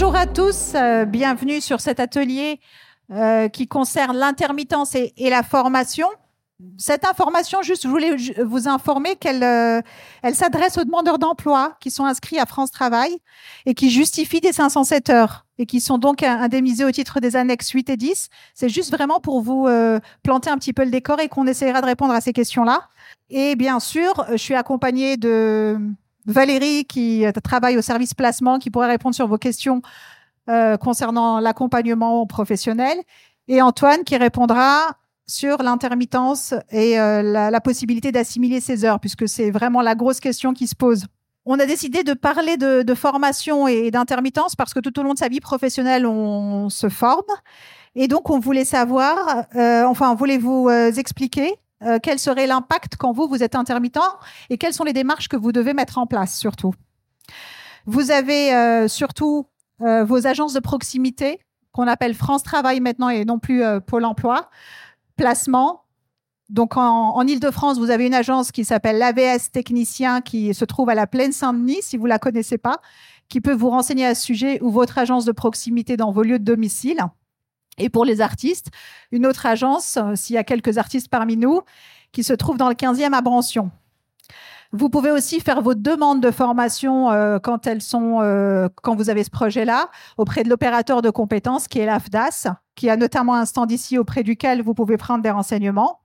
Bonjour à tous, euh, bienvenue sur cet atelier euh, qui concerne l'intermittence et, la formation. Cette information, juste, je voulais vous informer qu'elle euh, elle s'adresse aux demandeurs d'emploi qui sont inscrits à France Travail et qui justifient des 507 heures et qui sont donc in- indemnisés au titre des annexes 8 et 10. C'est juste vraiment pour vous planter un petit peu le décor et qu'on essaiera de répondre à ces questions-là. Et bien sûr, je suis accompagnée de Valérie qui euh, travaille au service placement, qui pourrait répondre sur vos questions euh, concernant l'accompagnement professionnel, et Antoine qui répondra sur l'intermittence et euh, la, possibilité d'assimiler ces heures, puisque c'est vraiment la grosse question qui se pose. On a décidé de parler de, formation et d'intermittence parce que tout au long de sa vie professionnelle, on se forme. Et donc, on voulait savoir, enfin, on voulait vous expliquer euh, quel serait l'impact quand vous, vous êtes intermittent et quelles sont les démarches que vous devez mettre en place, surtout? Vous avez euh, surtout euh, vos agences de proximité qu'on appelle France Travail maintenant et non plus euh, Pôle Emploi, placement. Donc en, en Ile-de-France, vous avez une agence qui s'appelle l'AVS Technicien qui se trouve à la Plaine Saint-Denis, si vous la connaissez pas, qui peut vous renseigner à ce sujet ou votre agence de proximité dans vos lieux de domicile. Et pour les artistes, une autre agence, euh, s'il y a quelques artistes parmi nous, qui se trouve dans le 15e à Brancion. Vous pouvez aussi faire vos demandes de formation euh, quand elles sont, euh, quand vous avez ce projet-là, auprès de l'opérateur de compétences qui est l'AFDAS, qui a notamment un stand ici auprès duquel vous pouvez prendre des renseignements.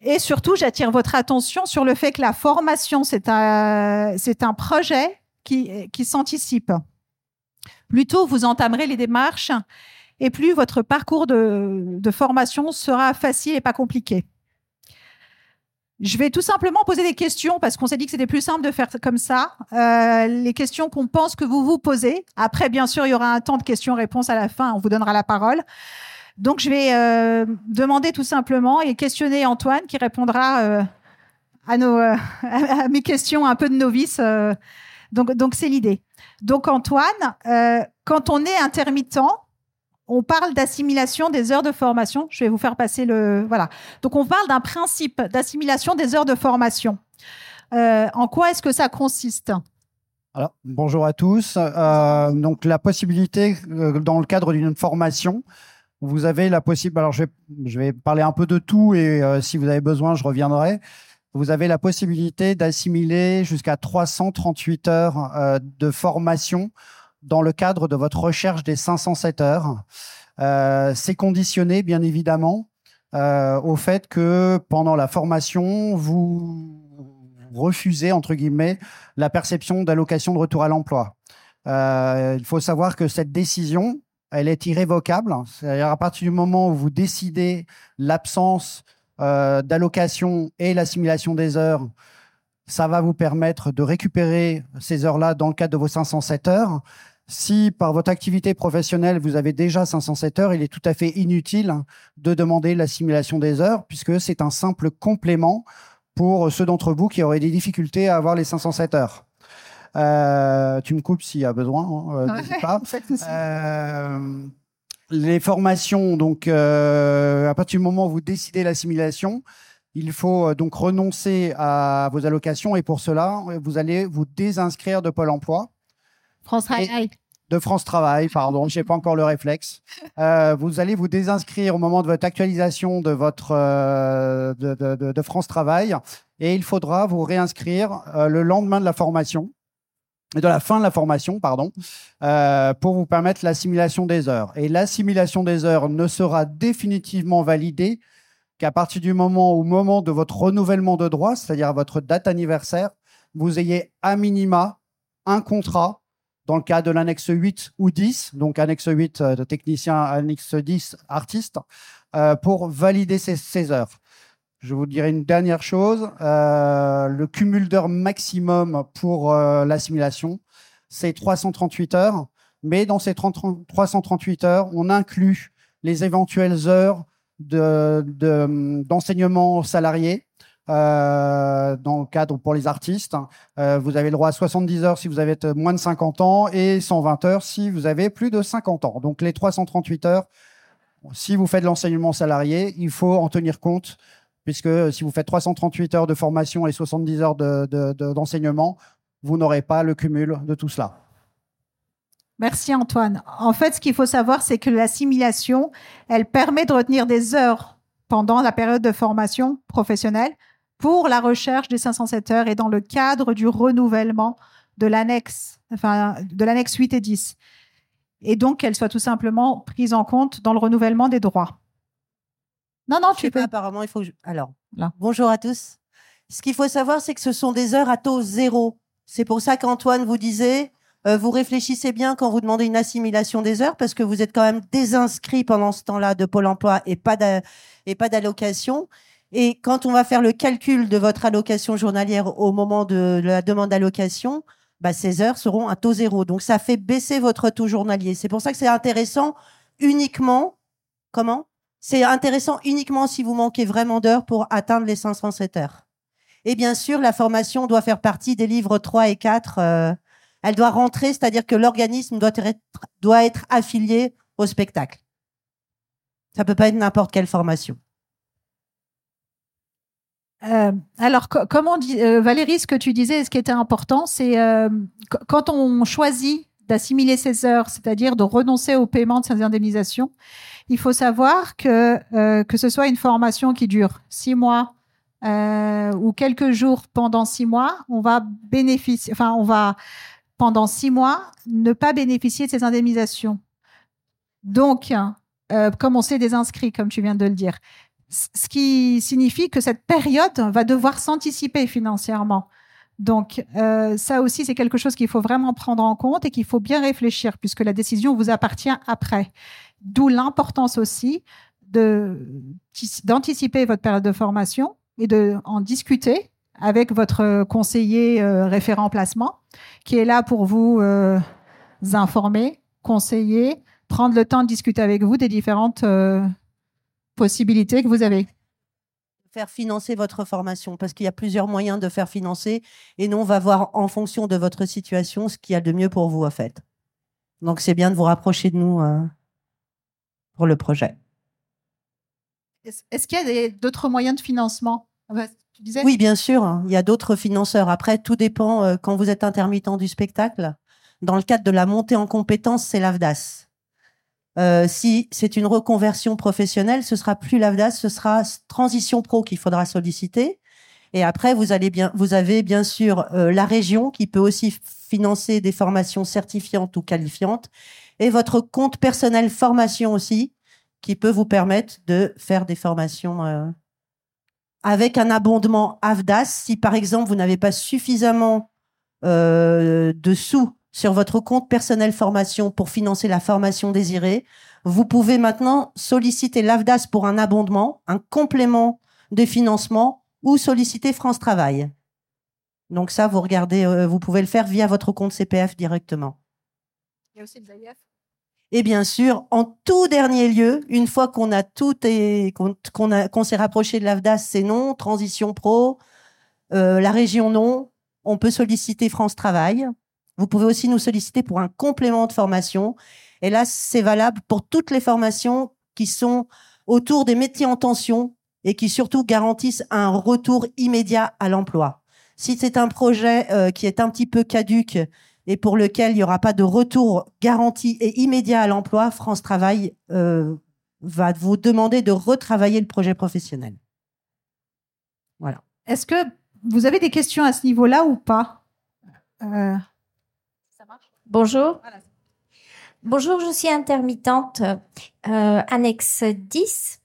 Et surtout, j'attire votre attention sur le fait que la formation, c'est un, c'est un projet qui, qui s'anticipe. Plus tôt vous entamerez les démarches, et plus votre parcours de, formation sera facile et pas compliqué. Je vais tout simplement poser des questions parce qu'on s'est dit que c'était plus simple de faire comme ça. Euh, les questions qu'on pense que vous vous posez. Après, bien sûr, il y aura un temps de questions-réponses à la fin. On vous donnera la parole. Donc, je vais euh, demander tout simplement et questionner Antoine qui répondra euh, à, nos, à mes questions un peu de novice. donc c'est l'idée. Donc, Antoine, euh, quand on est intermittent, on parle d'assimilation des heures de formation. Je vais vous faire passer le. Voilà. Donc, on parle d'un principe d'assimilation des heures de formation. Euh, en quoi est-ce que ça consiste? Bonjour à tous. Euh, donc, la possibilité, dans le cadre d'une formation, vous avez la possibilité. Alors, je vais, parler un peu de tout et si vous avez besoin, je reviendrai. Vous avez la possibilité d'assimiler jusqu'à 338 heures euh, de formation dans le cadre de votre recherche des 507 heures. Euh, C'est conditionné, bien évidemment, euh, au fait que pendant la formation, vous refusez, entre guillemets, la perception d'allocation de retour à l'emploi. Il faut savoir que cette décision, elle est irrévocable. C'est-à-dire à partir du moment où vous décidez l'absence euh, d'allocation et l'assimilation des heures, ça va vous permettre de récupérer ces heures-là dans le cadre de vos 507 heures. Si par votre activité professionnelle, vous avez déjà 507 heures, il est tout à fait inutile de demander l'assimilation des heures puisque c'est un simple complément pour ceux d'entre vous qui auraient des difficultés à avoir les 507 heures. Euh, tu me coupes s'il y a besoin, hein, euh, les formations, donc euh, à partir du moment où vous décidez l'assimilation, il faut euh, donc renoncer à vos allocations et pour cela, vous allez vous désinscrire de Pôle Emploi, France Travail. de France Travail, pardon, je n'ai pas encore le réflexe. Euh, vous allez vous désinscrire au moment de votre actualisation de votre euh, de, de- de- de France Travail et il faudra vous réinscrire euh, le lendemain de la formation de la fin de la formation, pardon, euh, pour vous permettre l'assimilation des heures. Et l'assimilation des heures ne sera définitivement validée qu'à partir du moment au moment de votre renouvellement de droit, c'est-à-dire à votre date anniversaire, vous ayez à minima un contrat dans le cas de l'annexe 8 ou 10, donc annexe 8 euh, de technicien, annexe 10 artiste, euh, pour valider ces, ces heures. Je vous dirai une dernière chose. euh, le cumul d'heures maximum pour euh, l'assimilation, c'est 338 heures. Mais dans ces 30 338 heures, on inclut les éventuelles heures de- de- d'enseignement salarié euh, dans le cadre pour les artistes. Vous avez le droit à 70 heures si vous avez moins de 50 ans et 120 heures si vous avez plus de 50 ans. Donc les 338 heures, si vous faites de l'enseignement salarié, il faut en tenir compte puisque si vous faites 338 heures de formation et 70 heures de- de- de- d'enseignement, vous n'aurez pas le cumul de tout cela. Merci Antoine. En fait, ce qu'il faut savoir, c'est que l'assimilation, elle permet de retenir des heures pendant la période de formation professionnelle pour la recherche des 507 heures et dans le cadre du renouvellement de l'annexe, enfin, de l'annexe 8 et 10. Et donc qu'elle soit tout simplement prise en compte dans le renouvellement des droits. Non, non, tu peux. Apparemment, il faut. Alors, bonjour à tous. Ce qu'il faut savoir, c'est que ce sont des heures à taux zéro. C'est pour ça qu'Antoine vous disait, euh, vous réfléchissez bien quand vous demandez une assimilation des heures, parce que vous êtes quand même désinscrit pendant ce temps-là de Pôle Emploi et pas et pas d'allocation. Et quand on va faire le calcul de votre allocation journalière au moment de, la demande d'allocation, bah, ces heures seront à taux zéro. Donc ça fait baisser votre taux journalier. C'est pour ça que c'est intéressant uniquement. Comment? C'est intéressant uniquement si vous manquez vraiment d'heures pour atteindre les 507 heures. Et bien sûr, la formation doit faire partie des livres 3 et 4. Euh, elle doit rentrer, c'est-à-dire que l'organisme doit être, doit être affilié au spectacle. Ça peut pas être n'importe quelle formation. Euh, alors, comment euh, Valérie, ce que tu disais, ce qui était important, c'est quand on choisit d'assimiler ses heures, c'est-à-dire de renoncer au paiement de ses indemnisations, il faut savoir que que ce soit une formation qui dure six mois ou quelques jours pendant six mois, on va bénéficier, enfin, on va pendant six mois ne pas bénéficier de ces indemnisations. Donc, comme on s'est désinscrit, comme tu viens de le dire, ce qui signifie que cette période va devoir s'anticiper financièrement. Donc, euh, ça aussi, c'est quelque chose qu'il faut vraiment prendre en compte et qu'il faut bien réfléchir, puisque la décision vous appartient après. D'où l'importance aussi d'anticiper votre période de formation et de en discuter avec votre conseiller euh, référent placement, qui est là pour vous euh, informer, conseiller, prendre le temps de discuter avec vous des différentes possibilités que vous avez faire financer votre formation parce qu'il y a plusieurs moyens de faire financer et nous on va voir en fonction de votre situation ce qu'il y a de mieux pour vous en fait. Donc c'est bien de vous rapprocher de nous euh, pour le projet. Est-ce qu'il y a d'autres moyens de financement? Ah bah, Oui, bien sûr. Il y a d'autres financeurs. Après, tout dépend euh, quand vous êtes intermittent du spectacle. Dans le cadre de la montée en compétences, c'est l'AFDAS. Euh, si c'est une reconversion professionnelle, ce sera plus l'AVDAS, ce sera Transition Pro qu'il faudra solliciter. Et après, vous avez bien sûr euh, la région qui peut aussi financer des formations certifiantes ou qualifiantes, et votre compte personnel formation aussi, qui peut vous permettre de faire des formations euh, avec un abondement AVDAS. Si par exemple vous n'avez pas suffisamment de sous sur votre compte personnel formation pour financer la formation désirée. Vous pouvez maintenant solliciter l'AFDAS pour un abondement, un complément de financement ou solliciter France Travail. Donc ça, vous regardez, euh, vous pouvez le faire via votre compte CPF directement. Il y a aussi le. Et bien sûr, en tout dernier lieu, une fois qu'on a tout et qu'on s'est rapproché de l'AFDAS, c'est non, transition pro, euh, la région non, on peut solliciter France Travail. Vous pouvez aussi nous solliciter pour un complément de formation. Et là, c'est valable pour toutes les formations qui sont autour des métiers en tension et qui surtout garantissent un retour immédiat à l'emploi. Si c'est un projet euh, qui est un petit peu caduque et pour lequel il n'y aura pas de retour garanti et immédiat à l'emploi, France Travail euh, va vous demander de retravailler le projet professionnel. Voilà. Est-ce que vous avez des questions à ce niveau-là ou pas? Euh, Bonjour. Bonjour, je suis intermittente, euh, annexe 10.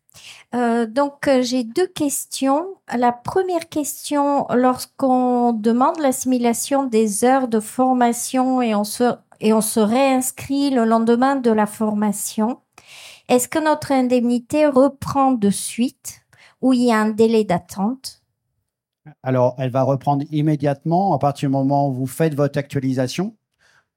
Euh, donc, euh, j'ai deux questions. La première question, lorsqu'on demande l'assimilation des heures de formation et on se, et on se réinscrit le lendemain de la formation, est-ce que notre indemnité reprend de suite ou il y a un délai d'attente? Alors, elle va reprendre immédiatement à partir du moment où vous faites votre actualisation.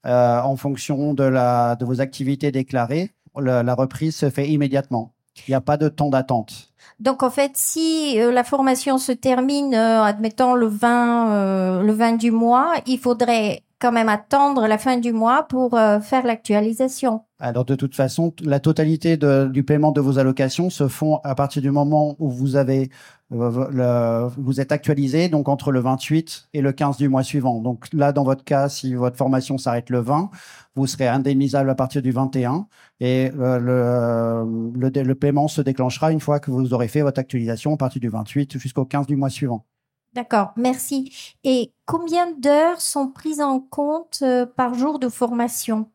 Euh, en fonction de, la, de vos activités déclarées, la reprise se fait immédiatement. Il n'y a pas de temps d'attente. Donc en fait, si euh, la formation se termine, euh, admettons le 20, le 20 du mois, il faudrait quand même attendre la fin du mois pour faire l'actualisation. Alors de toute façon, la totalité de, du paiement de vos allocations se font à partir du moment où vous avez vous êtes actualisé donc entre le 28 et le 15 du mois suivant. Donc là, dans votre cas, si votre formation s'arrête le 20, vous serez indemnisable à partir du 21 et le, le, paiement se déclenchera une fois que vous aurez fait votre actualisation à partir du 28 jusqu'au 15 du mois suivant. D'accord, merci. Et combien d'heures sont prises en compte euh, par jour de formation?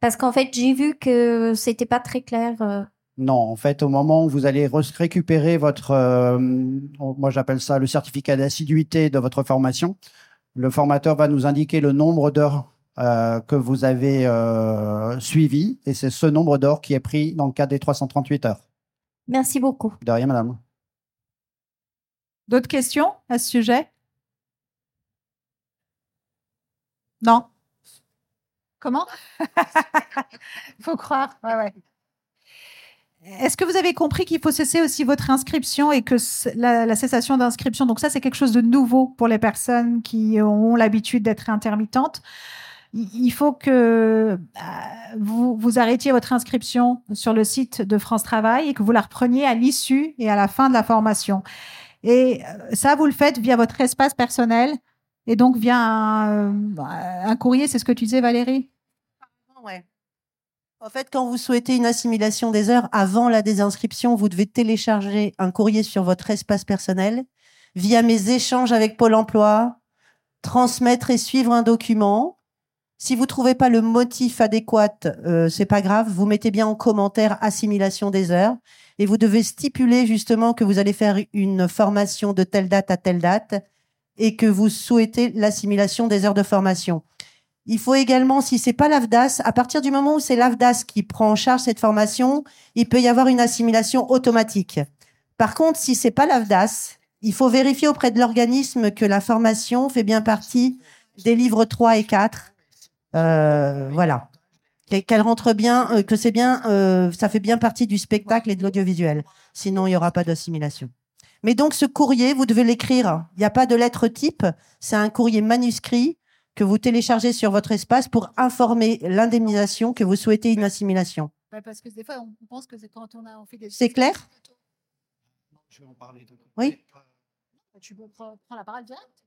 Parce qu'en fait, j'ai vu que c'était pas très clair. Euh. Non, en fait, au moment où vous allez récupérer votre, euh, moi j'appelle ça le certificat d'assiduité de votre formation, le formateur va nous indiquer le nombre d'heures que vous avez suivi et c'est ce nombre d'heures qui est pris dans le cadre des 338 heures. Merci beaucoup. De rien, madame. D'autres questions à ce sujet? Non? Comment? Faut croire. Ouais, ouais. Est-ce que vous avez compris qu'il faut cesser aussi votre inscription et que la, cessation d'inscription, donc ça c'est quelque chose de nouveau pour les personnes qui ont l'habitude d'être intermittentes. Il faut que euh, vous, arrêtiez votre inscription sur le site de France Travail et que vous la repreniez à l'issue et à la fin de la formation. Et euh, ça, vous le faites via votre espace personnel et donc via un, un courrier, c'est ce que tu disais, Valérie? En fait, quand vous souhaitez une assimilation des heures avant la désinscription, vous devez télécharger un courrier sur votre espace personnel via mes échanges avec Pôle emploi, transmettre et suivre un document. Si vous trouvez pas le motif adéquat, euh, c'est pas grave, vous mettez bien en commentaire assimilation des heures et vous devez stipuler justement que vous allez faire une formation de telle date à telle date et que vous souhaitez l'assimilation des heures de formation. Il faut également, si c'est pas l'AFDAS, à partir du moment où c'est l'AFDAS qui prend en charge cette formation, il peut y avoir une assimilation automatique. Par contre, si c'est pas l'AFDAS, il faut vérifier auprès de l'organisme que la formation fait bien partie des livres 3 et 4. Euh, voilà qu'elle rentre bien, euh, que c'est bien, euh, ça fait bien partie du spectacle et de l'audiovisuel. Sinon, il n'y aura pas d'assimilation. Mais donc, ce courrier, vous devez l'écrire. Il n'y a pas de lettre type. C'est un courrier manuscrit que vous téléchargez sur votre espace pour informer l'indemnisation que vous souhaitez une assimilation. parce que des fois, on pense que c'est quand on a fait des. C'est clair? Je vais en parler. Oui. Tu peux prendre la parole direct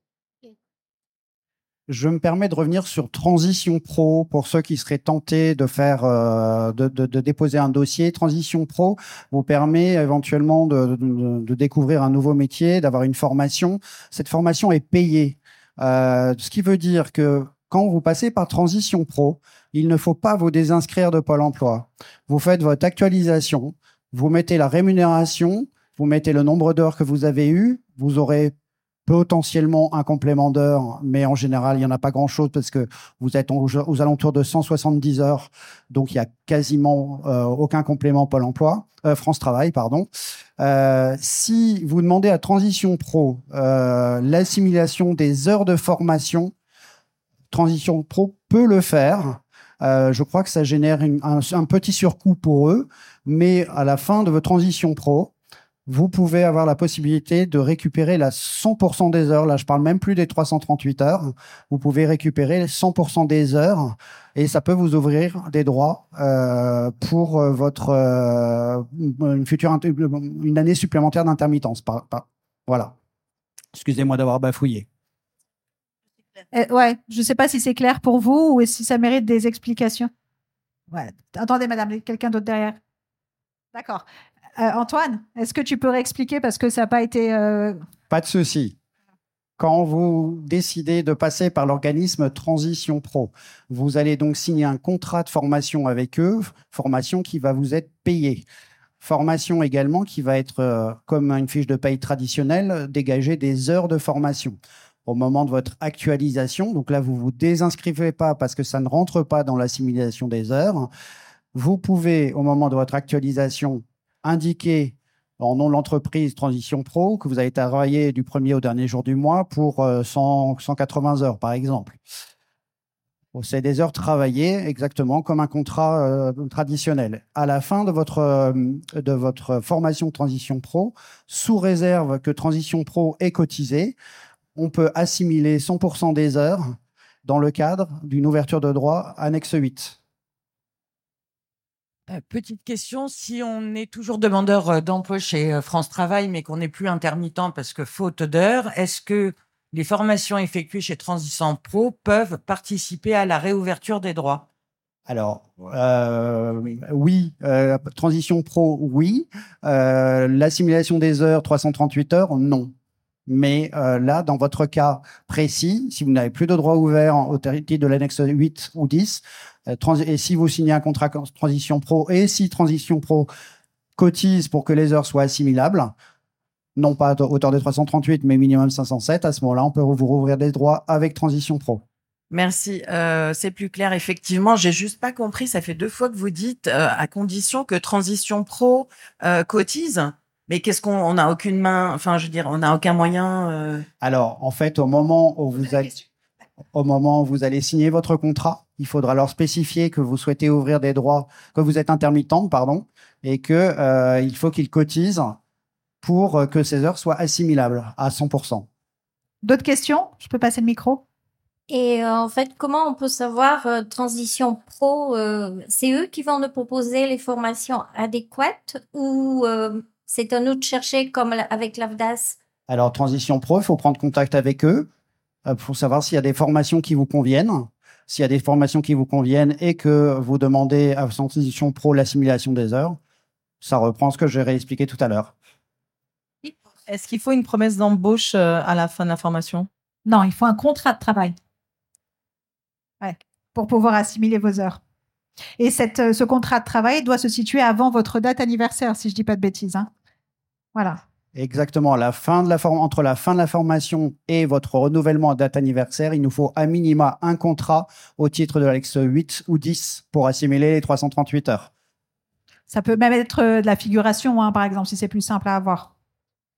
je me permets de revenir sur Transition Pro pour ceux qui seraient tentés de faire, euh, de, de, de, déposer un dossier. Transition Pro vous permet éventuellement de, de découvrir un nouveau métier, d'avoir une formation. Cette formation est payée, euh, ce qui veut dire que quand vous passez par Transition Pro, il ne faut pas vous désinscrire de Pôle Emploi. Vous faites votre actualisation, vous mettez la rémunération, vous mettez le nombre d'heures que vous avez eu, vous aurez potentiellement un complément d'heure, mais en général, il n'y en a pas grand-chose parce que vous êtes aux, alentours de 170 heures, donc il y a quasiment euh, aucun complément Pôle emploi, euh, France Travail, pardon. Euh, si vous demandez à Transition Pro l'assimilation des heures de formation, Transition Pro peut le faire. je crois que ça génère un petit surcoût pour eux, mais à la fin de votre Transition Pro, vous pouvez avoir la possibilité de récupérer la 100% des heures. Là, je parle même plus des 338 heures. Vous pouvez récupérer 100% des heures et ça peut vous ouvrir des droits euh, pour euh, votre euh, une future une année supplémentaire d'intermittence. Voilà. Excusez-moi d'avoir bafouillé. Eh, ouais, je ne sais pas si c'est clair pour vous ou si ça mérite des explications. Attendez, madame, quelqu'un d'autre derrière. D'accord. Euh, Antoine, est-ce que tu peux réexpliquer parce que ça n'a pas été. Euh, pas de souci. Quand vous décidez de passer par l'organisme Transition Pro, vous allez donc signer un contrat de formation avec eux, formation qui va vous être payée. Formation également qui va être, euh, comme une fiche de paye traditionnelle, dégager des heures de formation au moment de votre actualisation. Donc là, vous vous désinscrivez pas parce que ça ne rentre pas dans l'assimilation des heures. Vous pouvez, au moment de votre actualisation, indiquer en nom de l'entreprise Transition Pro que vous avez travaillé du premier au dernier jour du mois pour 180 euh, heures, par exemple. C'est des heures travaillées exactement comme un contrat euh, traditionnel. À la fin de votre, euh, de votre formation Transition Pro, sous réserve que Transition Pro est cotisé, on peut assimiler 100% des heures dans le cadre d'une ouverture de droit annexe 8. Euh, petite question, si on est toujours demandeur euh, d'emploi chez euh, France Travail, mais qu'on n'est plus intermittent parce que faute d'heures, est-ce que les formations effectuées chez Transition Pro peuvent participer à la réouverture des droits? Alors, oui, transition pro, oui. L'assimilation des heures, 338 heures, non. Mais là, dans votre cas précis, si vous n'avez plus de droits ouverts au titre de l'annexe 8 ou 10, euh, et si vous signez un contrat transition pro et si transition pro cotise pour que les heures soient assimilables, non pas à hauteur de 338, mais minimum 507, à ce moment-là, on peut vous rouvrir des droits avec transition pro. Merci, euh, c'est plus clair. Effectivement, j'ai juste pas compris. Ça fait deux fois que vous dites euh, à condition que transition pro cotise. Mais qu'est-ce qu'on n'a aucune main Enfin, je veux dire, on n'a aucun moyen. Alors, en fait, au moment où vous allez au moment où vous allez signer votre contrat, il faudra leur spécifier que vous souhaitez ouvrir des droits, que vous êtes intermittent, pardon, et que euh, il faut qu'ils cotisent pour euh, que ces heures soient assimilables à 100%. D'autres questions? Je peux passer le micro? Et euh, en fait, comment on peut savoir Transition Pro C'est eux qui vont nous proposer les formations adéquates ou c'est à nous de chercher comme avec l'AFDAS? Alors, Transition Pro, il faut prendre contact avec eux pour savoir s'il y a des formations qui vous conviennent s'il y a des formations qui vous conviennent et que vous demandez à Transition Pro l'assimilation des heures, ça reprend ce que j'ai réexpliqué tout à l'heure. Est-ce qu'il faut une promesse d'embauche euh, à la fin de la formation? Non, il faut un contrat de travail. Ouais, pour pouvoir assimiler vos heures. Et cette, euh, ce contrat de travail doit se situer avant votre date anniversaire, si je ne dis pas de bêtises. Hein. Voilà. Exactement. La fin de la entre la fin de la formation et votre renouvellement à date anniversaire, il nous faut à minima un contrat au titre de l'Alex 8 ou 10 pour assimiler les 338 heures. Ça peut même être euh, de la figuration, hein, par exemple, si c'est plus simple à avoir.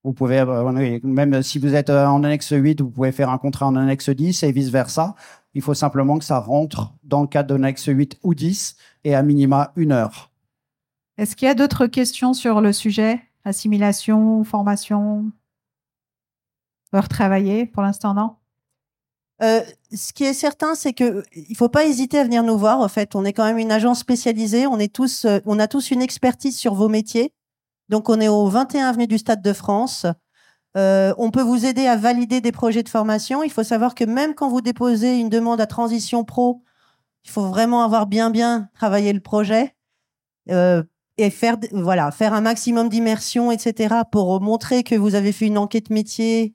Vous pouvez, euh, même si vous êtes euh, en annexe 8, vous pouvez faire un contrat en annexe 10 et vice-versa. Il faut simplement que ça rentre dans le cadre de l'annexe 8 ou 10 et à minima une heure. Est-ce qu'il y a d'autres questions sur le sujet? Assimilation, formation Heure travailler pour l'instant, non? Euh, ce qui est certain, c'est que il faut pas hésiter à venir nous voir. En fait, on est quand même une agence spécialisée. On est tous, euh, on a tous une expertise sur vos métiers. Donc, on est au 21 avenue du Stade de France. Euh, on peut vous aider à valider des projets de formation. Il faut savoir que même quand vous déposez une demande à transition pro, il faut vraiment avoir bien bien travaillé le projet. Et faire voilà faire un maximum d'immersion etc pour montrer que vous avez fait une enquête métier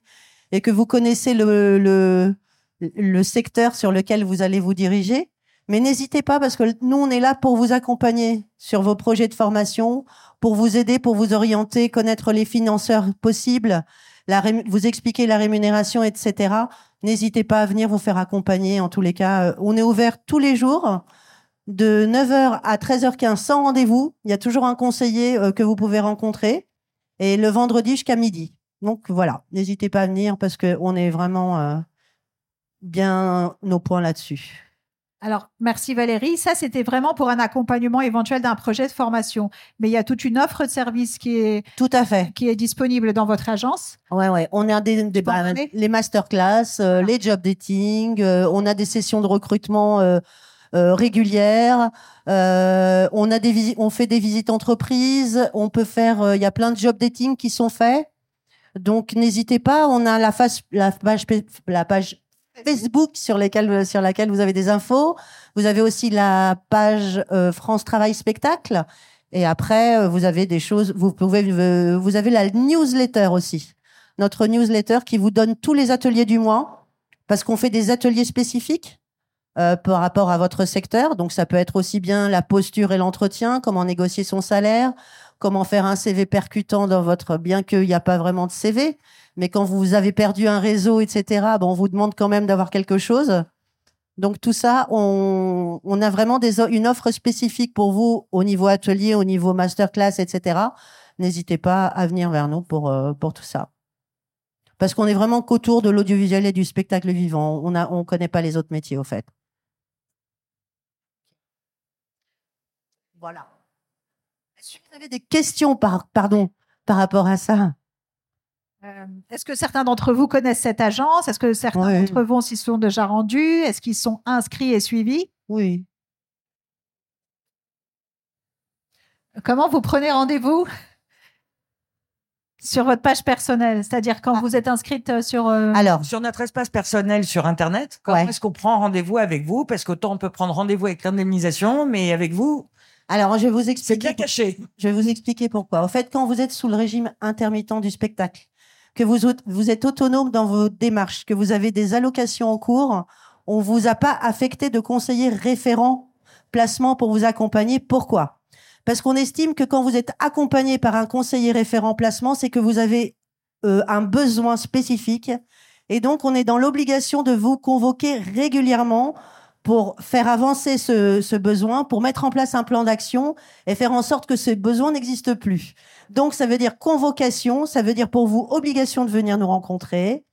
et que vous connaissez le, le le secteur sur lequel vous allez vous diriger. Mais n'hésitez pas parce que nous on est là pour vous accompagner sur vos projets de formation pour vous aider pour vous orienter connaître les financeurs possibles vous expliquer la rémunération etc n'hésitez pas à venir vous faire accompagner. En tous les cas euh, on est ouvert tous les jours de 9h à 13h15 sans rendez-vous. Il y a toujours un conseiller euh, que vous pouvez rencontrer. Et le vendredi jusqu'à midi. Donc voilà, n'hésitez pas à venir parce qu'on est vraiment euh, bien au point là-dessus. Alors, merci Valérie. Ça, c'était vraiment pour un accompagnement éventuel d'un projet de formation. Mais il y a toute une offre de service qui est tout à fait qui est disponible dans votre agence. Ouais, ouais. On a des, des bah, les masterclass, euh, les job dating. on a des sessions de recrutement euh, régulière. Euh, on a des on fait des visites entreprises. On peut faire. Euh, il y a plein de job dating qui sont faits. Donc n'hésitez pas. On a la, face, la page la page Facebook sur, lesquelles, sur laquelle vous avez des infos. Vous avez aussi la page France Travail Spectacle. Et après, vous avez des choses. Vous pouvez. vous avez la newsletter aussi. Notre newsletter qui vous donne tous les ateliers du mois parce qu'on fait des ateliers spécifiques. Euh, par rapport à votre secteur. Donc ça peut être aussi bien la posture et l'entretien, comment négocier son salaire, comment faire un CV percutant dans votre, bien qu'il n'y a pas vraiment de CV, mais quand vous avez perdu un réseau, etc. Bon, on vous demande quand même d'avoir quelque chose. Donc tout ça, on, a vraiment une offre spécifique pour vous au niveau atelier, au niveau masterclass, etc. N'hésitez pas à venir vers nous pour, euh, pour tout ça. Parce qu'on est vraiment qu'autour de l'audiovisuel et du spectacle vivant. On ne on connaît pas les autres métiers, au fait. Voilà. Est-ce que vous avez des questions par, pardon, par rapport à ça? Euh, Est-ce que certains d'entre vous connaissent cette agence? Est-ce que certains d'entre vous s'y sont déjà rendus? Est-ce qu'ils sont inscrits et suivis? Oui. comment vous prenez rendez-vous sur votre page personnelle, c'est-à-dire quand Ah. vous êtes inscrite sur. euh, Alors, Sur notre espace personnel sur Internet, comment Ouais. est-ce qu'on prend rendez-vous avec vous? Parce qu'autant on peut prendre rendez-vous avec l'indemnisation, mais avec vous, alors je vais vous c'est expliquer. bien caché. Je vais vous expliquer pourquoi. En fait, quand vous êtes sous le régime intermittent du spectacle, que vous êtes autonome dans vos démarches, que vous avez des allocations en cours, on vous a pas affecté de conseiller référent placement pour vous accompagner. Pourquoi? Parce qu'on estime que quand vous êtes accompagné par un conseiller référent placement, c'est que vous avez euh, un besoin spécifique. Et donc, on est dans l'obligation de vous convoquer régulièrement pour faire avancer ce, ce besoin, pour mettre en place un plan d'action et faire en sorte que ce besoin n'existe plus. Donc, ça veut dire convocation, ça veut dire pour vous obligation de venir nous rencontrer.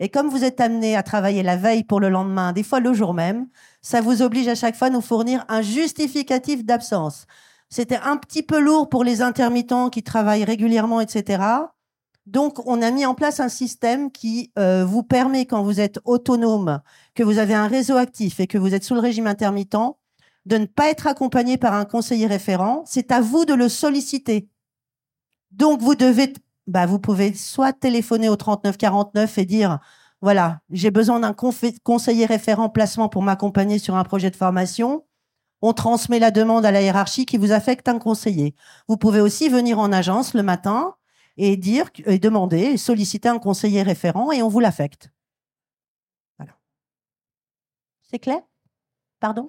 Et comme vous êtes amené à travailler la veille pour le lendemain, des fois le jour même, ça vous oblige à chaque fois à nous fournir un justificatif d'absence. C'était un petit peu lourd pour les intermittents qui travaillent régulièrement, etc. Donc, on a mis en place un système qui euh, vous permet, quand vous êtes autonome, que vous avez un réseau actif et que vous êtes sous le régime intermittent, de ne pas être accompagné par un conseiller référent. C'est à vous de le solliciter. Donc, vous devez, bah, vous pouvez soit téléphoner au 3949 et dire, voilà, j'ai besoin d'un conseiller référent placement pour m'accompagner sur un projet de formation. On transmet la demande à la hiérarchie qui vous affecte un conseiller. Vous pouvez aussi venir en agence le matin et dire, et demander, et solliciter un conseiller référent et on vous l'affecte. Voilà. C'est clair? Pardon?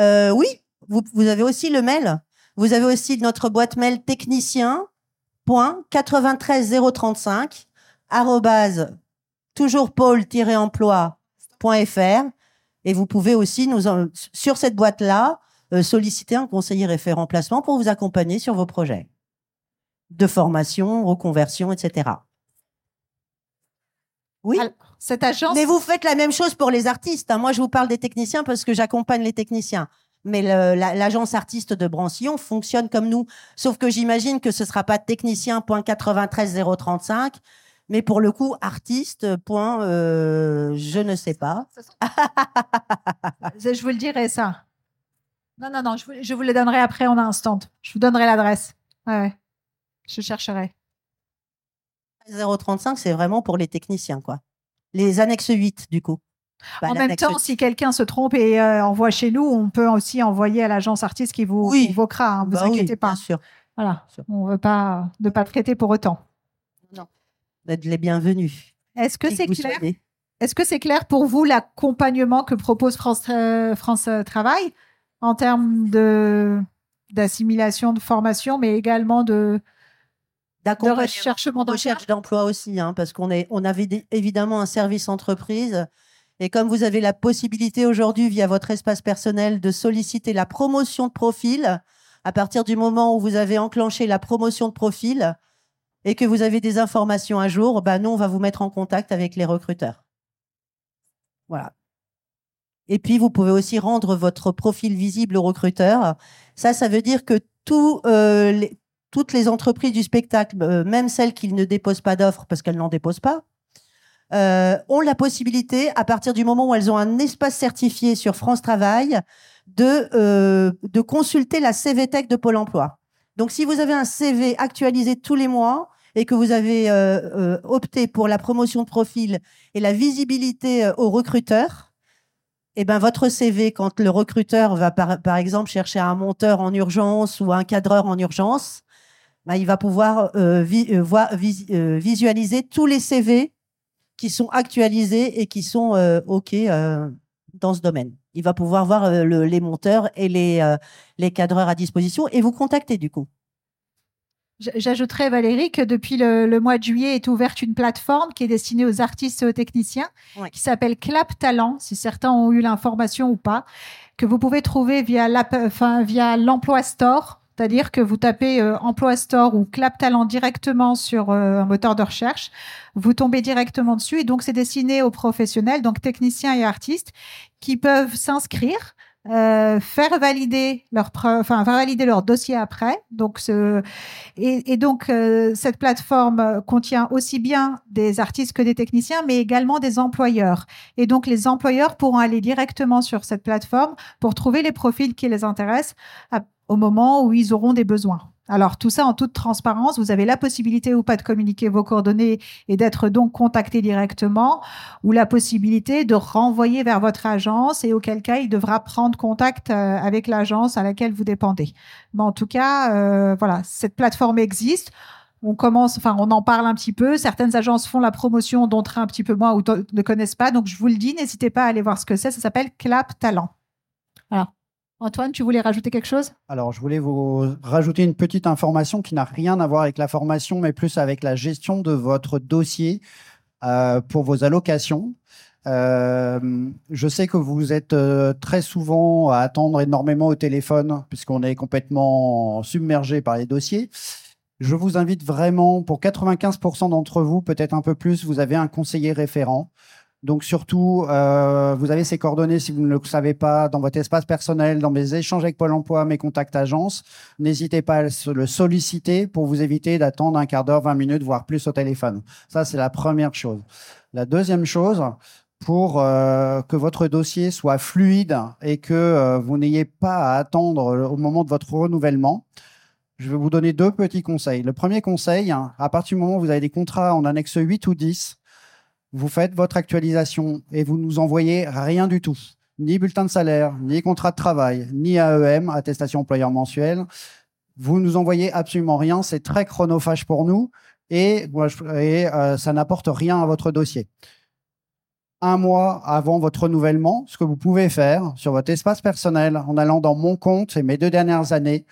Euh, oui, vous, avez aussi le mail. Vous avez aussi notre boîte mail technicien.93035 arrobase toujours pôle-emploi.fr et vous pouvez aussi nous sur cette boîte-là euh, solliciter un conseiller référent placement pour vous accompagner sur vos projets de formation, reconversion, etc. Oui. Alors, Cette agence. Mais vous faites la même chose pour les artistes. hein. Moi, je vous parle des techniciens parce que j'accompagne les techniciens. Mais la- l'agence artiste de Brancillon fonctionne comme nous. Sauf que j'imagine que ce sera pas technicien.93035, mais pour le coup, artiste. point, euh, je ne sais pas. Je vous le dirai, ça. Non, non, non, je vous, je vous le donnerai après en instant. Je vous donnerai l'adresse. Ouais. Je chercherai. 035, c'est vraiment pour les techniciens, quoi. Les annexes 8, du coup. Bah, en même temps, 8. si quelqu'un se trompe et euh, envoie chez nous, on peut aussi envoyer à l'agence artiste qui vous Oui. convoquera. hein, vous Bah oui, inquiétez pas. Bien sûr. Voilà. sûr. On ne veut pas ne pas traiter pour autant. Vous êtes les bienvenus. Est-ce que c'est clair soyez. Est-ce que c'est clair pour vous l'accompagnement que propose France, euh, France euh, Travail en termes de d'assimilation, de formation, mais également de, de recherche d'emploi aussi, hein, parce qu'on est, on avait des- évidemment un service entreprise. Et comme vous avez la possibilité aujourd'hui, via votre espace personnel, de solliciter la promotion de profil, à partir du moment où vous avez enclenché la promotion de profil et que vous avez des informations à jour, bah nous, on va vous mettre en contact avec les recruteurs. Voilà. Et puis, vous pouvez aussi rendre votre profil visible aux recruteurs. Ça, ça veut dire que tout, euh, les- toutes les entreprises du spectacle, euh, même celles qui ne déposent pas d'offres parce qu'elles n'en déposent pas, euh, ont la possibilité, à partir du moment où elles ont un espace certifié sur France Travail, de, euh, consulter la CVTech de Pôle emploi. Donc, si vous avez un CV actualisé tous les mois et que vous avez opté pour la promotion de profil et la visibilité aux recruteurs, eh ben, votre CV, quand le recruteur va, par, par exemple, chercher un monteur en urgence ou un cadreur en urgence, ben, il va pouvoir euh, vi- euh, voir- vis- euh, visualiser tous les CV qui sont actualisés et qui sont euh, OK euh, dans ce domaine. Il va pouvoir voir euh, le- les monteurs et les, euh, les cadreurs à disposition et vous contacter du coup. J'ajouterais, Valérie, que depuis le, le mois de juillet est ouverte une plateforme qui est destinée aux artistes et aux techniciens, Ouais. qui s'appelle Clap Talent, si certains ont eu l'information ou pas, que vous pouvez trouver via l'app- enfin, via l'Emploi Store. C'est-à-dire que vous tapez euh, Emploi Store ou Clap Talent directement sur euh, un moteur de recherche, vous tombez directement dessus et donc c'est destiné aux professionnels, donc techniciens et artistes, qui peuvent s'inscrire, euh, faire valider leur, enfin valider leur dossier après. Donc ce, et, et donc, euh, cette plateforme euh, contient aussi bien des artistes que des techniciens, mais également des employeurs. Et donc, les employeurs pourront aller directement sur cette plateforme pour trouver les profils qui les intéressent, au moment où ils auront des besoins. Alors tout ça en toute transparence, vous avez la possibilité ou pas de communiquer vos coordonnées et d'être donc contacté directement, ou la possibilité de renvoyer vers votre agence et auquel cas il devra prendre contact euh, avec l'agence à laquelle vous dépendez. Mais en tout cas, euh, voilà, cette plateforme existe. On commence, enfin, on en parle un petit peu. Certaines agences font la promotion, d'autres un petit peu moins ou ne connaissent pas. Donc je vous le dis, n'hésitez pas à aller voir ce que c'est. Ça s'appelle Clap Talent. Alors, Antoine, tu voulais rajouter quelque chose? Alors, je voulais vous rajouter une petite information qui n'a rien à voir avec la formation, mais plus avec la gestion de votre dossier euh, pour vos allocations. Euh, je sais que vous êtes euh, très souvent à attendre énormément au téléphone, puisqu'on est complètement submergé par les dossiers. Je vous invite vraiment, pour 95% d'entre vous, peut-être un peu plus, vous avez un conseiller référent. Donc surtout, euh, vous avez ces coordonnées si vous ne le savez pas dans votre espace personnel, dans mes échanges avec Pôle Emploi, mes contacts agences. N'hésitez pas à le solliciter pour vous éviter d'attendre un quart d'heure, 20 minutes, voire plus au téléphone. Ça, c'est la première chose. La deuxième chose, pour euh, que votre dossier soit fluide et que euh, vous n'ayez pas à attendre au moment de votre renouvellement, je vais vous donner deux petits conseils. Le premier conseil, à partir du moment où vous avez des contrats en annexe 8 ou 10, vous faites votre actualisation et vous nous envoyez rien du tout. Ni bulletin de salaire, ni contrat de travail, ni AEM, attestation employeur mensuelle. Vous nous envoyez absolument rien. C'est très chronophage pour nous et, euh, ça n'apporte rien à votre dossier. Un mois avant votre renouvellement, ce que vous pouvez faire sur votre espace personnel en allant dans mon compte et mes deux dernières années,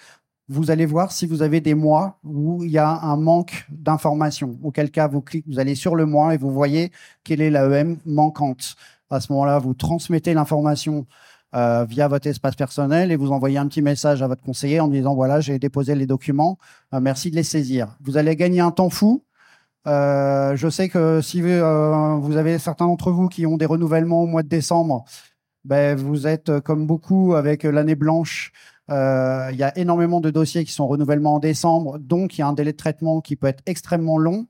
vous allez voir si vous avez des mois où il y a un manque d'informations. Auquel cas, vous, cliquez, vous allez sur le mois et vous voyez quelle est l'AEM manquante. À ce moment-là, vous transmettez l'information euh, via votre espace personnel et vous envoyez un petit message à votre conseiller en disant voilà, j'ai déposé les documents, euh, merci de les saisir. Vous allez gagner un temps fou. Euh, je sais que si vous avez certains d'entre vous qui ont des renouvellements au mois de décembre, ben, vous êtes comme beaucoup avec l'année blanche euh, il y a énormément de dossiers qui sont renouvellement en décembre, donc il y a un délai de traitement qui peut être extrêmement long.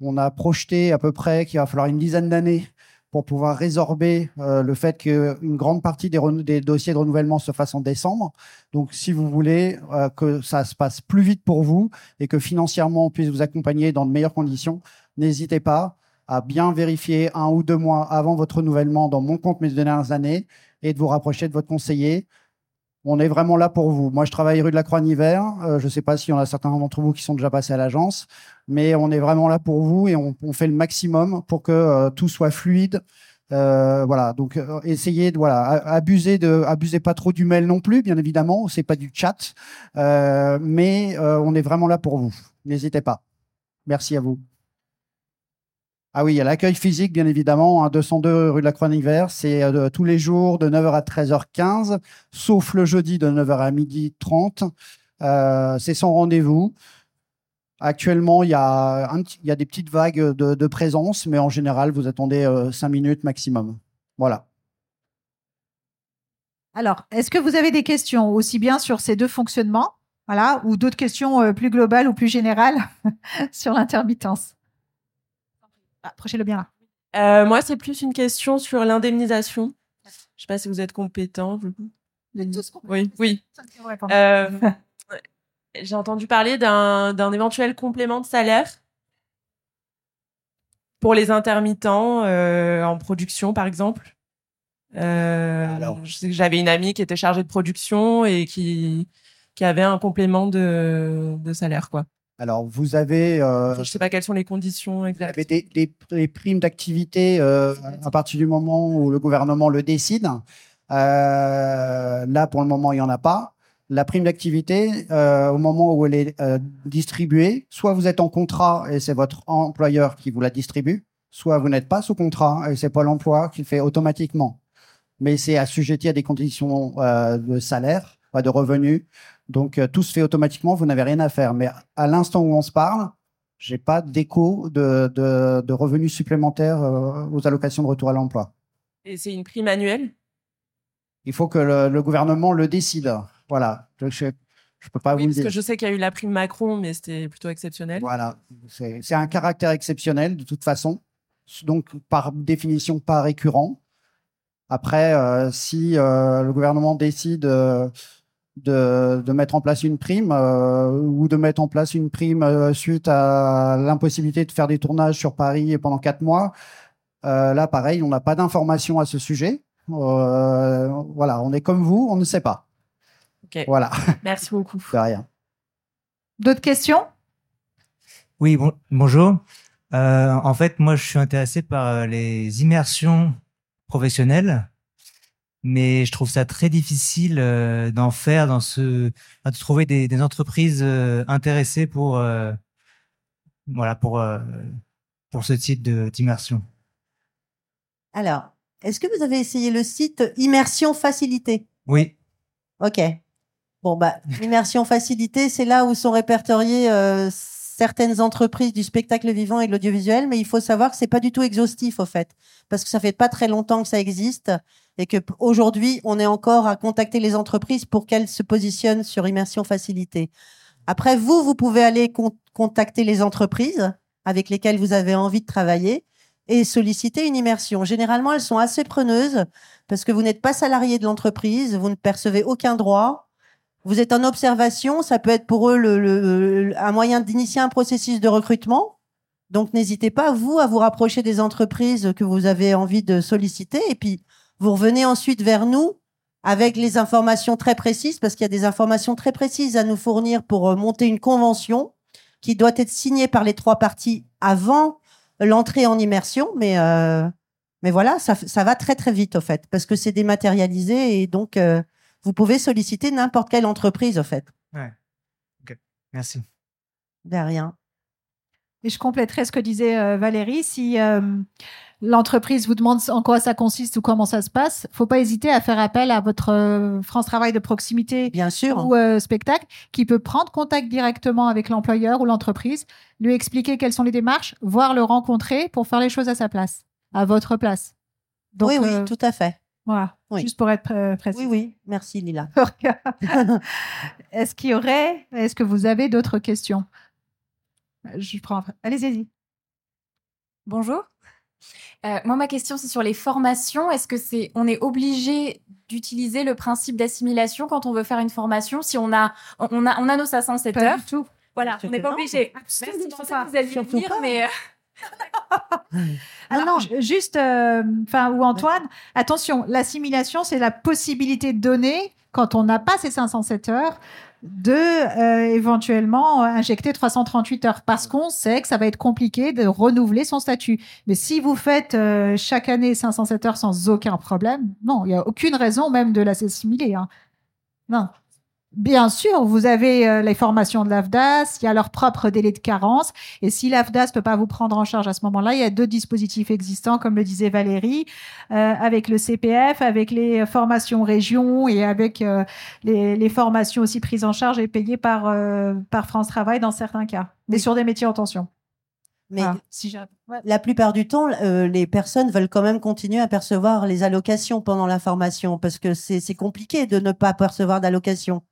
On a projeté à peu près qu'il va falloir une dizaine d'années pour pouvoir résorber euh, le fait qu'une grande partie des, dossiers de renouvellement se fassent en décembre. Donc, si vous voulez euh, que ça se passe plus vite pour vous et que financièrement on puisse vous accompagner dans de meilleures conditions, n'hésitez pas à bien vérifier un ou deux mois avant votre renouvellement dans mon compte mes dernières années et de vous rapprocher de votre conseiller on est vraiment là pour vous. Moi, je travaille rue de la Croix-Niver. Euh, je ne sais pas s'il y en a certains d'entre vous qui sont déjà passés à l'agence, mais on est vraiment là pour vous et on, fait le maximum pour que euh, tout soit fluide. Euh, voilà, donc essayez de voilà abuser de abuser pas trop du mail non plus, bien évidemment, c'est pas du chat, mais on est vraiment là pour vous. N'hésitez pas. Merci à vous. Ah oui, il y a l'accueil physique, bien évidemment, 202 rue de la Croix-Niver. C'est euh, tous les jours de 9h à 13h15, sauf le jeudi de 9h à 12h30. Euh, c'est sans rendez-vous. Actuellement, il y, a des petites vagues de, présence, mais en général, vous attendez 5 euh, minutes maximum. Voilà. Alors, est-ce que vous avez des questions aussi bien sur ces deux fonctionnements, voilà, ou d'autres questions plus globales ou plus générales sur l'intermittence? Approchez-le bien là. Euh, moi, c'est plus une question sur l'indemnisation. Je ne sais pas si vous êtes compétent. Oui, oui. Euh, j'ai entendu parler d'un éventuel complément de salaire pour les intermittents euh, en production, par exemple. Alors. Je sais que j'avais une amie qui était chargée de production et qui, qui avait un complément de, de salaire, quoi. Alors, vous avez. Euh, je ne sais pas quelles sont les conditions exactes. Vous avez des, primes d'activité euh, à partir du moment où le gouvernement le décide. Euh, là, pour le moment, il n'y en a pas. La prime d'activité, au moment où elle est distribuée, soit vous êtes en contrat et c'est votre employeur qui vous la distribue, soit vous n'êtes pas sous contrat et c'est pas l'emploi qui le fait automatiquement. Mais c'est assujetti à des conditions de salaire, de revenus, donc euh, tout se fait automatiquement, vous n'avez rien à faire. Mais à l'instant où on se parle, j'ai pas d'écho de, revenus supplémentaires euh, aux allocations de retour à l'emploi. Et c'est une prime annuelle? Il faut que le, gouvernement le décide. Voilà. Je, je peux pas oui, vous parce dire. que je sais qu'il y a eu la prime Macron, mais c'était plutôt exceptionnel. Voilà. C'est un caractère exceptionnel de toute façon. Donc par définition pas récurrent. Après, euh, si le gouvernement décide de, de, mettre en place une prime euh, ou de mettre en place une prime euh, suite à l'impossibilité de faire des tournages sur Paris pendant quatre mois. Euh, là, pareil, on n'a pas d'informations à ce sujet. voilà, on est comme vous, on ne sait pas. Voilà. Merci beaucoup. De rien. D'autres questions? Oui, bon, bonjour. en fait, moi, je suis intéressé par les immersions professionnelles mais je trouve ça très difficile euh, d'en faire dans ce de trouver des, des entreprises euh, intéressées pour euh, voilà pour pour ce type de d'immersion. Alors, est-ce que vous avez essayé le site Immersion Facilité? Oui. Ok. Bon bah Immersion Facilité, c'est là où sont répertoriées certaines entreprises du spectacle vivant et de l'audiovisuel, mais il faut savoir que c'est pas du tout exhaustif au fait, parce que ça fait pas très longtemps que ça existe et que aujourd'hui on est encore à contacter les entreprises pour qu'elles se positionnent sur immersion facilitée. Après vous, vous pouvez aller contacter les entreprises avec lesquelles vous avez envie de travailler et solliciter une immersion. Généralement, elles sont assez preneuses parce que vous n'êtes pas salarié de l'entreprise, vous ne percevez aucun droit, vous êtes en observation, ça peut être pour eux le, un moyen d'initier un processus de recrutement. Donc n'hésitez pas, vous, à vous rapprocher des entreprises que vous avez envie de solliciter. Et puis, vous revenez ensuite vers nous avec les informations très précises, parce qu'il y a des informations très précises à nous fournir pour euh, monter une convention qui doit être signée par les trois parties avant l'entrée en immersion. Mais, euh, mais voilà, ça, ça va très très vite, au fait, parce que c'est dématérialisé et donc... Euh, vous pouvez solliciter n'importe quelle entreprise, en fait. Ouais. Ok. Merci. De rien. Et je compléterai ce que disait euh, Valérie. Si euh, l'entreprise vous demande en quoi ça consiste ou comment ça se passe, faut pas hésiter à faire appel à votre euh, France Travail de proximité Bien sûr. ou spectacle qui peut prendre contact directement avec l'employeur ou l'entreprise, lui expliquer quelles sont les démarches, voire le rencontrer pour faire les choses à sa place, à votre place. Donc, oui, oui, tout à fait. Voilà, juste pour être précis. Oui, oui, merci Lila. est-ce qu'il y aurait, est-ce que vous avez d'autres questions? Je prends. Allez-y. Bonjour. Euh, moi, ma question, c'est sur les formations. Est-ce que c'est, on est obligé d'utiliser le principe d'assimilation quand on veut faire une formation Si on a, on a, on a nos 507 heures. Du tout. Voilà, on n'est pas obligé. Pensais que vous alliez dire, mais. Euh, ah non, juste, euh, enfin, ou Antoine, attention, l'assimilation, c'est la possibilité de donner, quand on n'a pas ces 507 heures, de euh, éventuellement injecter 338 heures parce qu'on sait que ça va être compliqué de renouveler son statut. Mais si vous faites euh, chaque année 507 heures sans aucun problème, non, il n'y a aucune raison même de l'assimiler. Hein. Non. Bien sûr, vous avez euh, les formations de l'AFDAS, il y a leur propre délai de carence. Et si l'AFDAS ne peut pas vous prendre en charge à ce moment-là, il y a deux dispositifs existants, comme le disait Valérie, euh, avec le CPF, avec les formations région et avec euh, les, formations aussi prises en charge et payées par, par France Travail dans certains cas, mais sur des métiers en tension. Mais si la plupart du temps, les personnes veulent quand même continuer à percevoir les allocations pendant la formation parce que c'est compliqué de ne pas percevoir d'allocations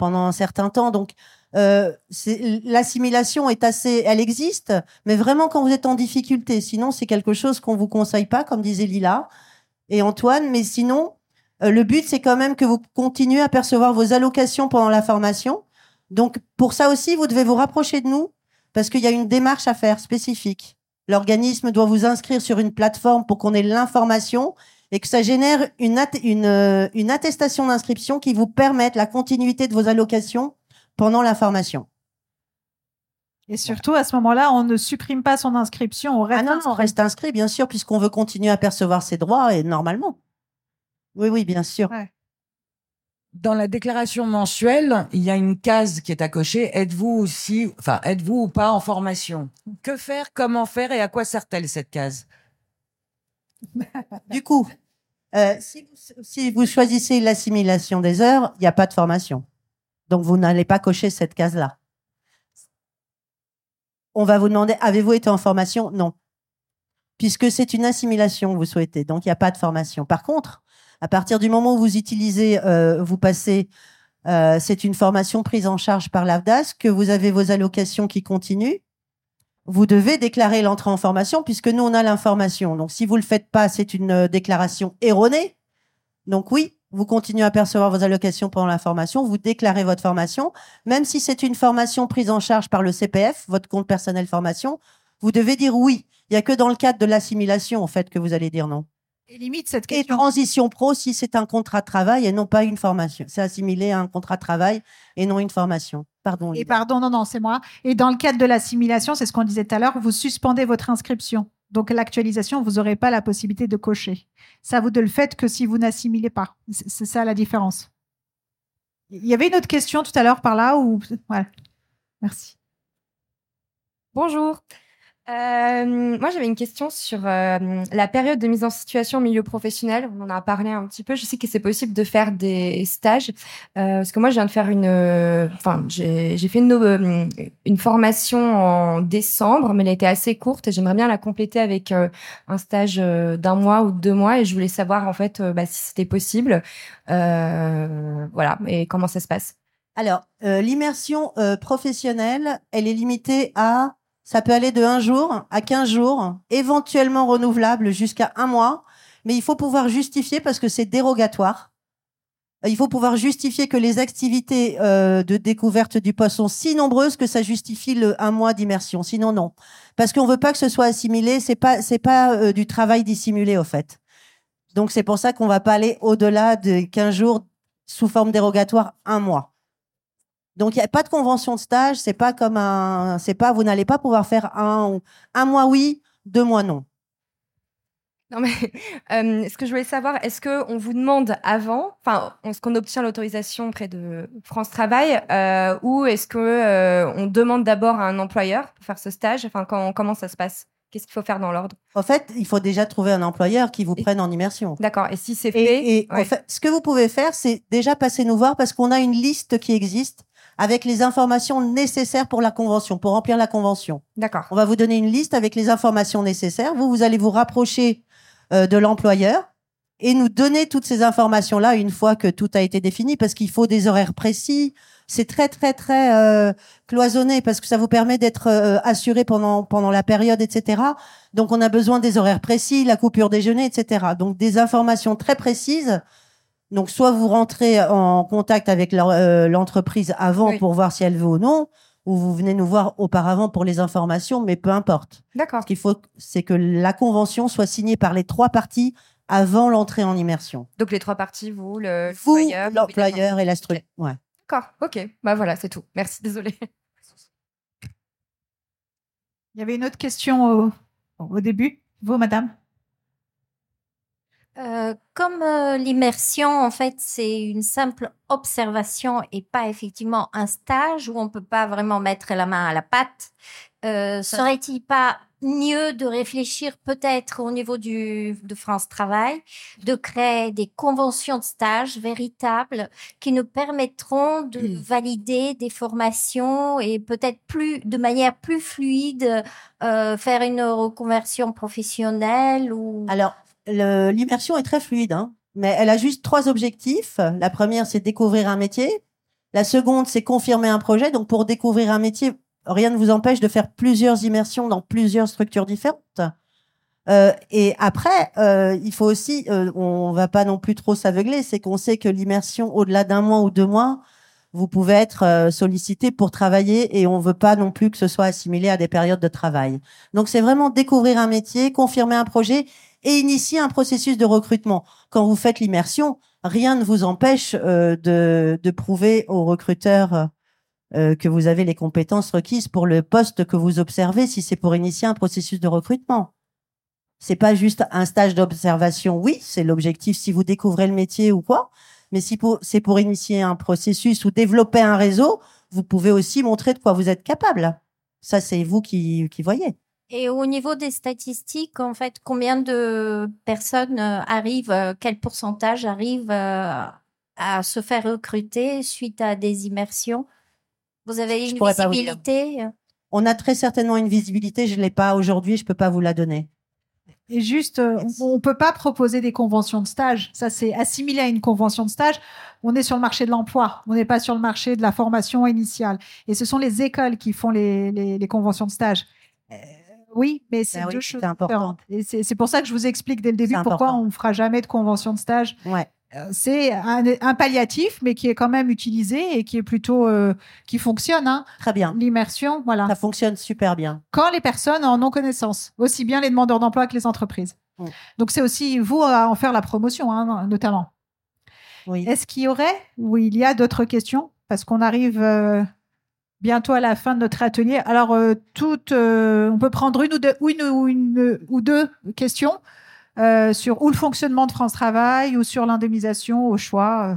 pendant un certain temps. Donc, euh, l'assimilation est assez, elle existe, mais vraiment quand vous êtes en difficulté. Sinon, c'est quelque chose qu'on vous conseille pas, comme disait Lila et Antoine. Mais sinon, euh, le but, c'est quand même que vous continuez à percevoir vos allocations pendant la formation. Donc, pour ça aussi, vous devez vous rapprocher de nous parce qu'il y a une démarche à faire spécifique. L'organisme doit vous inscrire sur une plateforme pour qu'on ait l'information et que ça génère une, une, euh, une attestation d'inscription qui vous permette la continuité de vos allocations pendant la formation. Et surtout, à ce moment-là, on ne supprime pas son inscription, on reste, ah non, on reste inscrit, bien sûr, puisqu'on veut continuer à percevoir ses droits, et normalement. Oui, oui, bien sûr. Dans la déclaration mensuelle, il y a une case qui est à cocher. Êtes-vous aussi, enfin, êtes-vous ou pas en formation? Que faire? Comment faire? Et à quoi sert-elle cette case? Du coup, euh, si, vous, choisissez l'assimilation des heures, il n'y a pas de formation. Donc, vous n'allez pas cocher cette case-là. On va vous demander, avez-vous été en formation? Non. Puisque c'est une assimilation que vous souhaitez. Donc, il n'y a pas de formation. Par contre, à partir du moment où vous utilisez, euh, vous passez, euh, c'est une formation prise en charge par l'AFDAS, que vous avez vos allocations qui continuent, vous devez déclarer l'entrée en formation puisque nous, on a l'information. Donc, si vous le faites pas, c'est une euh, déclaration erronée. Donc, oui, vous continuez à percevoir vos allocations pendant la formation, vous déclarez votre formation, même si c'est une formation prise en charge par le CPF, votre compte personnel formation, vous devez dire oui. Il n'y a que dans le cadre de l'assimilation, en fait, que vous allez dire non. Et limite cette Et transition pro, si c'est un contrat de travail et non pas une formation. C'est assimilé à un contrat de travail et non une formation. Pardon. Et pardon, non, non, c'est moi. Et dans le cadre de l'assimilation, c'est ce qu'on disait tout à l'heure, vous suspendez votre inscription. Donc l'actualisation, vous n'aurez pas la possibilité de cocher. Ça, vous ne le faites que si vous n'assimilez pas. C'est c'est ça la différence. Il y avait une autre question tout à l'heure par là ou voilà. Merci. Bonjour. Euh, moi, j'avais une question sur euh, la période de mise en situation au milieu professionnel. On en a parlé un petit peu. Je sais que c'est possible de faire des stages euh, parce que moi, je viens de faire une, euh, enfin, j'ai fait une, euh, une formation en décembre, mais elle été assez courte et j'aimerais bien la compléter avec un stage d'un mois ou de deux mois. Et je voulais savoir en fait bah, si c'était possible. Voilà, et comment ça se passe? Alors, l'immersion professionnelle, elle est limitée à, ça peut aller de un jour à 15 jours, éventuellement renouvelable jusqu'à un mois, mais il faut pouvoir justifier parce que c'est dérogatoire. Il faut pouvoir justifier que les activités euh, de découverte du poste sont si nombreuses que ça justifie le un mois d'immersion. Sinon, non. Parce qu'on veut pas que ce soit assimilé. C'est pas, pas euh, du travail dissimulé, au fait. Donc, c'est pour ça qu'on va pas aller au-delà de 15 jours sous forme dérogatoire, un mois. Donc, il n'y a pas de convention de stage. C'est pas comme un, c'est pas, vous n'allez pas pouvoir faire un, un mois oui, deux mois non. Non mais euh, ce que je voulais savoir, est-ce que on vous demande avant, enfin, est-ce qu'on obtient l'autorisation auprès de France Travail, euh, ou est-ce que euh, on demande d'abord à un employeur pour faire ce stage? Enfin, quand- comment ça se passe? Qu'est-ce qu'il faut faire dans l'ordre? En fait, il faut déjà trouver un employeur qui vous prenne en immersion. D'accord. Et si c'est fait, et en ouais. fait, ce que vous pouvez faire, c'est déjà passer nous voir parce qu'on a une liste qui existe avec les informations nécessaires pour la convention, pour remplir la convention. D'accord. On va vous donner une liste avec les informations nécessaires. Vous, vous allez vous rapprocher euh, de l'employeur et nous donner toutes ces informations-là une fois que tout a été défini parce qu'il faut des horaires précis. C'est très, très, très euh, cloisonné parce que ça vous permet d'être euh, assuré pendant, pendant la période, etc. Donc, on a besoin des horaires précis, la coupure déjeuner, etc. Donc, des informations très précises. Donc, soit vous rentrez en contact avec euh, l'entreprise avant Oui. pour voir si elle veut ou non, ou vous venez nous voir auparavant pour les informations, mais peu importe. D'accord. Ce qu'il faut, c'est que la convention soit signée par les trois parties avant l'entrée en immersion. Donc les trois parties, vous, le Vous, l'employeur, et la structure. Ouais. D'accord. Ok. Bah voilà, c'est tout. Merci. Désolée. Il y avait une autre question au, au début. Vous, madame? Euh, comme euh, l'immersion, en fait, c'est une simple observation et pas effectivement un stage où on peut pas vraiment mettre la main à la pâte, euh, serait-il pas mieux de réfléchir peut-être au niveau du, de France Travail, de créer des conventions de stage véritables qui nous permettront de valider des formations et peut-être plus de manière plus fluide euh, faire une reconversion professionnelle ou Alors, l'immersion est très fluide, hein, mais elle a juste trois objectifs. La première, c'est découvrir un métier. La seconde, c'est confirmer un projet. Donc, pour découvrir un métier, rien ne vous empêche de faire plusieurs immersions dans plusieurs structures différentes. Euh, et après, euh, il faut aussi, euh, on va pas non plus trop s'aveugler, c'est qu'on sait que l'immersion, au-delà d'un mois ou deux mois, vous pouvez être euh, sollicité pour travailler et on veut pas non plus que ce soit assimilé à des périodes de travail. Donc, c'est vraiment découvrir un métier, confirmer un projet et initier un processus de recrutement. Quand vous faites l'immersion, rien ne vous empêche euh, de, de prouver aux recruteurs euh, que vous avez les compétences requises pour le poste que vous observez si c'est pour initier un processus de recrutement. C'est pas juste un stage d'observation. Oui, c'est l'objectif si vous découvrez le métier ou quoi. Mais si c'est pour initier un processus ou développer un réseau, vous pouvez aussi montrer de quoi vous êtes capable. Ça, c'est vous qui voyez. Et au niveau des statistiques, en fait, combien de personnes euh, arrivent, euh, quel pourcentage arrivent euh, à se faire recruter suite à des immersions? Vous avez une visibilité On a très certainement une visibilité. Je l'ai pas aujourd'hui. Je peux pas vous la donner. Et juste, on ne peut pas proposer des conventions de stage. Ça, c'est assimilé à une convention de stage. On est sur le marché de l'emploi. On n'est pas sur le marché de la formation initiale. Et ce sont les écoles qui font les, les, les conventions de stage. Oui, mais c'est Ben oui, deux choses important. différentes. Et c'est pour ça que je vous explique dès le début pourquoi important. on ne fera jamais de convention de stage. Ouais. Euh, c'est un, palliatif, mais qui est quand même utilisé et qui est plutôt euh, qui fonctionne. Hein. Très bien. L'immersion, voilà. Ça fonctionne super bien. Quand les personnes en ont connaissance, aussi bien les demandeurs d'emploi que les entreprises. Mm. Donc c'est aussi vous à en faire la promotion, hein, notamment. Oui. Est-ce qu'il y aurait ou il y a d'autres questions Parce qu'on arrive euh, bientôt à la fin de notre atelier. Alors, toutes, on peut prendre une ou deux, une, deux questions. Euh, sur le fonctionnement de France Travail ou sur l'indemnisation au choix, euh,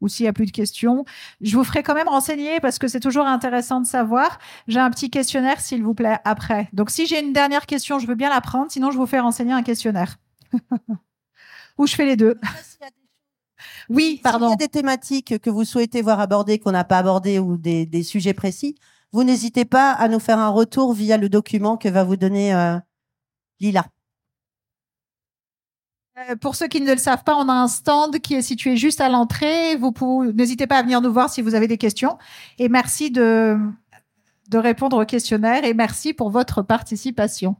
ou s'il n'y a plus de questions. Je vous ferai quand même renseigner parce que c'est toujours intéressant de savoir. J'ai un petit questionnaire, s'il vous plaît, après. Donc, si j'ai une dernière question, je veux bien la prendre. Sinon, je vous fais renseigner un questionnaire. ou je fais les deux. Oui, pardon. S'il y des thématiques que vous souhaitez voir abordées, qu'on n'a pas abordées ou des, sujets précis, vous n'hésitez pas à nous faire un retour via le document que va vous donner euh, Lila. Euh, pour ceux qui ne le savent pas, on a un stand qui est situé juste à l'entrée. Vous n'hésitez pas à venir nous voir si vous avez des questions. Et merci de, de répondre au questionnaire et merci pour votre participation.